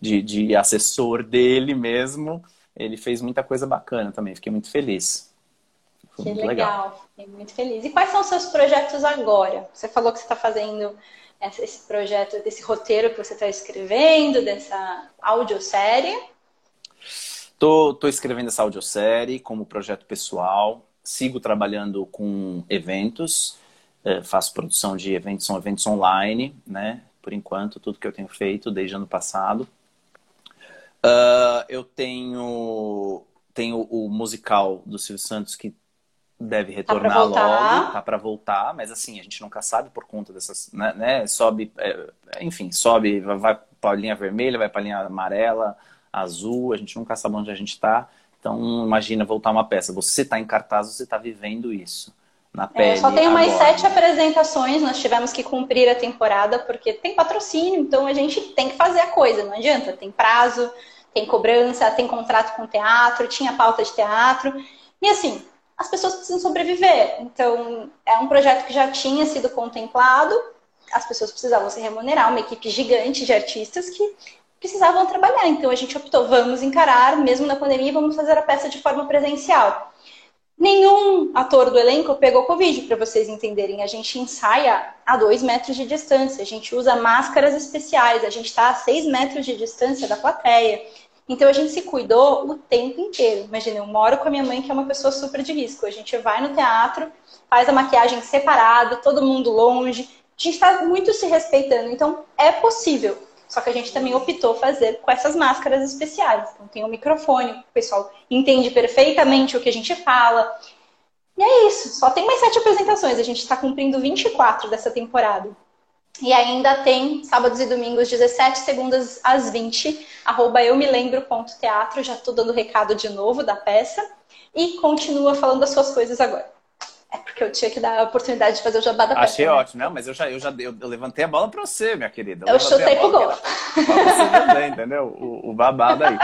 de, de assessor dele mesmo, ele fez muita coisa bacana também. Fiquei muito feliz. Foi que muito legal. legal, fiquei muito feliz. E quais são os seus projetos agora? Você falou que você está fazendo esse projeto, desse roteiro que você está escrevendo, dessa audiosérie. Tô, tô escrevendo essa audiosérie como projeto pessoal, sigo trabalhando com eventos, é, faço produção de eventos, são eventos online, né? Por enquanto, tudo que eu tenho feito desde ano passado. Uh, eu tenho, tenho o musical do Silvio Santos que deve tá retornar tá logo, tá para voltar, mas assim, a gente nunca sabe por conta dessas, né? né sobe, é, enfim, sobe, vai para a linha vermelha, vai para a linha amarela, azul, a gente nunca sabe onde a gente está. Então, imagina voltar uma peça. Você está em cartaz, você está vivendo isso. Na pele, é, só tem mais sete apresentações, nós tivemos que cumprir a temporada, porque tem patrocínio, então a gente tem que fazer a coisa, não adianta. Tem prazo, tem cobrança, tem contrato com o teatro, tinha pauta de teatro. E assim, as pessoas precisam sobreviver. Então, é um projeto que já tinha sido contemplado, as pessoas precisavam se remunerar, uma equipe gigante de artistas que precisavam trabalhar. Então a gente optou, vamos encarar, mesmo na pandemia, vamos fazer a peça de forma presencial. Nenhum ator do elenco pegou Covid, para vocês entenderem. A gente ensaia a dois metros de distância, a gente usa máscaras especiais, a gente está a seis metros de distância da plateia. Então a gente se cuidou o tempo inteiro. Imagina, eu moro com a minha mãe, que é uma pessoa super de risco. A gente vai no teatro, faz a maquiagem separado, todo mundo longe. A gente está muito se respeitando. Então é possível. Só que a gente também optou fazer com essas máscaras especiais. Então tem o um microfone, o pessoal entende perfeitamente o que a gente fala. E é isso, só tem mais sete apresentações. A gente está cumprindo 24 dessa temporada. E ainda tem sábados e domingos, 17 segundas às 20, arroba eu me lembro ponto teatro. Já estou dando recado de novo da peça. E continua falando as suas coisas agora. É porque eu tinha que dar a oportunidade de fazer o jabá da. Achei né? ótimo, não, mas eu já, eu já eu, eu levantei a bola para você, minha querida. Eu, eu chutei pro gol. Pra você também, entendeu? O, o babado aí.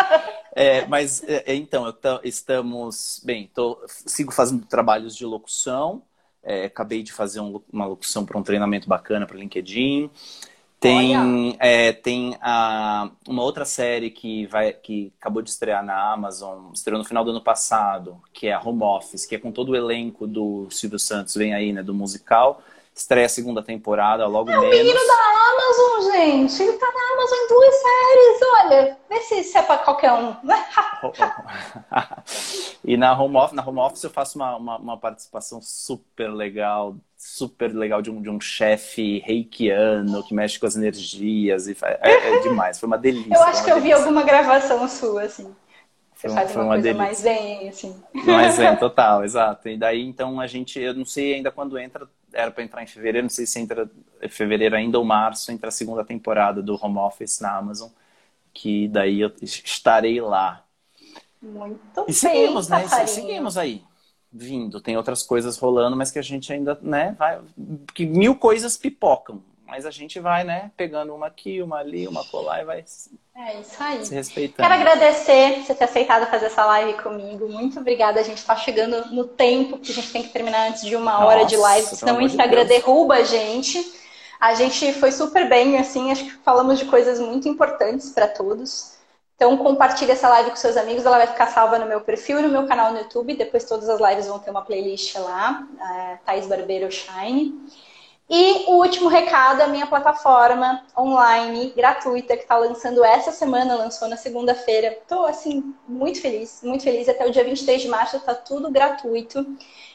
É, mas, é, é então, estamos. Bem, tô, sigo fazendo trabalhos de locução. É, acabei de fazer um, uma locução para um treinamento bacana para o LinkedIn. Tem, é, tem a, uma outra série que, vai, que acabou de estrear na Amazon, estreou no final do ano passado, que é a Home Office, que é com todo o elenco do Silvio Santos, vem aí, né, do musical. Estreia a segunda temporada, logo é menos. É o menino da Amazon, gente. Ele tá na Amazon em duas séries, olha. Vê se, se é pra qualquer um. e na home, office, na home Office eu faço uma, uma, uma participação super legal super legal de um, de um chefe reikiano que mexe com as energias. E faz, é, é demais, foi uma delícia. Eu acho que eu delícia. vi alguma gravação sua, assim. Você foi, faz uma, uma coisa delícia. mais zen, assim. Mais zen, total, exato. E daí, então, a gente, eu não sei ainda quando entra, era para entrar em fevereiro, não sei se entra em fevereiro ainda ou março, entra a segunda temporada do Home Office na Amazon, que daí eu estarei lá. Muito e seguimos, bem, né? Seguimos aí vindo, tem outras coisas rolando, mas que a gente ainda, né, vai. Que mil coisas pipocam. Mas a gente vai, né, pegando uma aqui, uma ali, uma colar e vai é isso aí. se respeitando. Quero agradecer você ter aceitado fazer essa live comigo. Muito obrigada. A gente está chegando no tempo que a gente tem que terminar antes de uma Nossa, hora de live, senão o Instagram de derruba a gente. A gente foi super bem, assim, acho que falamos de coisas muito importantes para todos. Então compartilhe essa live com seus amigos, ela vai ficar salva no meu perfil e no meu canal no YouTube. Depois todas as lives vão ter uma playlist lá, é, Thais Barbeiro Shine. E o último recado, a minha plataforma online gratuita que está lançando essa semana, lançou na segunda-feira. Estou assim muito feliz, muito feliz. Até o dia 23 de março está tudo gratuito.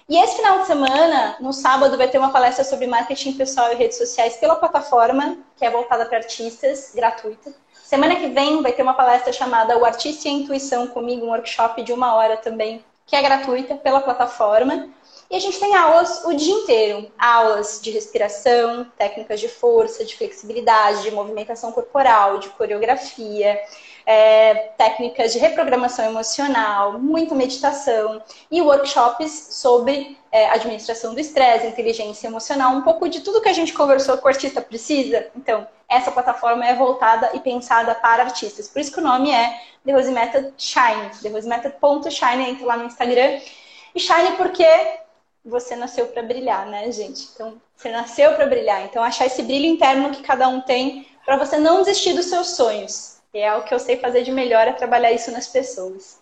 E esse final de semana, no sábado, vai ter uma palestra sobre marketing pessoal e redes sociais pela plataforma, que é voltada para artistas, gratuita. Semana que vem vai ter uma palestra chamada O Artista e a Intuição comigo, um workshop de uma hora também, que é gratuita pela plataforma. E a gente tem aulas o dia inteiro. Aulas de respiração, técnicas de força, de flexibilidade, de movimentação corporal, de coreografia, é, técnicas de reprogramação emocional, muita meditação e workshops sobre é, administração do estresse, inteligência emocional, um pouco de tudo que a gente conversou que o artista precisa. Então, essa plataforma é voltada e pensada para artistas. Por isso que o nome é The Rose Method Shine. The Rose Method.shine, entra lá no Instagram. E Shine porque você nasceu para brilhar, né, gente? Então, você nasceu para brilhar. Então, achar esse brilho interno que cada um tem para você não desistir dos seus sonhos. E é o que eu sei fazer de melhor é trabalhar isso nas pessoas.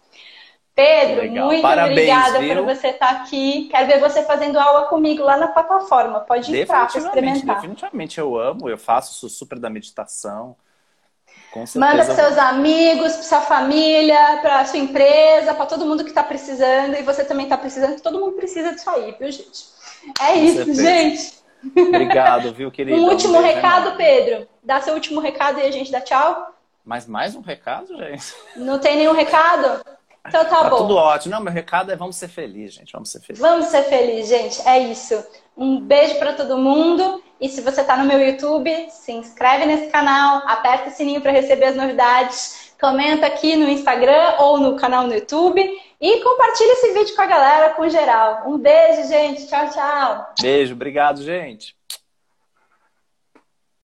Pedro, Legal. muito Parabéns, obrigada viu? por você estar aqui. Quero ver você fazendo aula comigo lá na plataforma. Pode entrar para experimentar. Definitivamente eu amo, eu faço sou super da meditação. Manda para seus amigos, para sua família, para sua empresa, para todo mundo que está precisando. E você também está precisando, todo mundo precisa disso aí, viu, gente? É Com isso, certeza. gente. Obrigado, viu, querido? Um último um recado, Pedro. Dá seu último recado e a gente dá tchau. Mas mais um recado, gente? Não tem nenhum recado? Então tá, tá bom. tudo ótimo. Não, meu recado é vamos ser felizes, gente. Vamos ser felizes. Vamos ser felizes, gente. É isso. Um beijo para todo mundo. E se você tá no meu YouTube, se inscreve nesse canal, aperta o sininho para receber as novidades, comenta aqui no Instagram ou no canal no YouTube e compartilha esse vídeo com a galera, com geral. Um beijo, gente. Tchau, tchau. Beijo, obrigado, gente.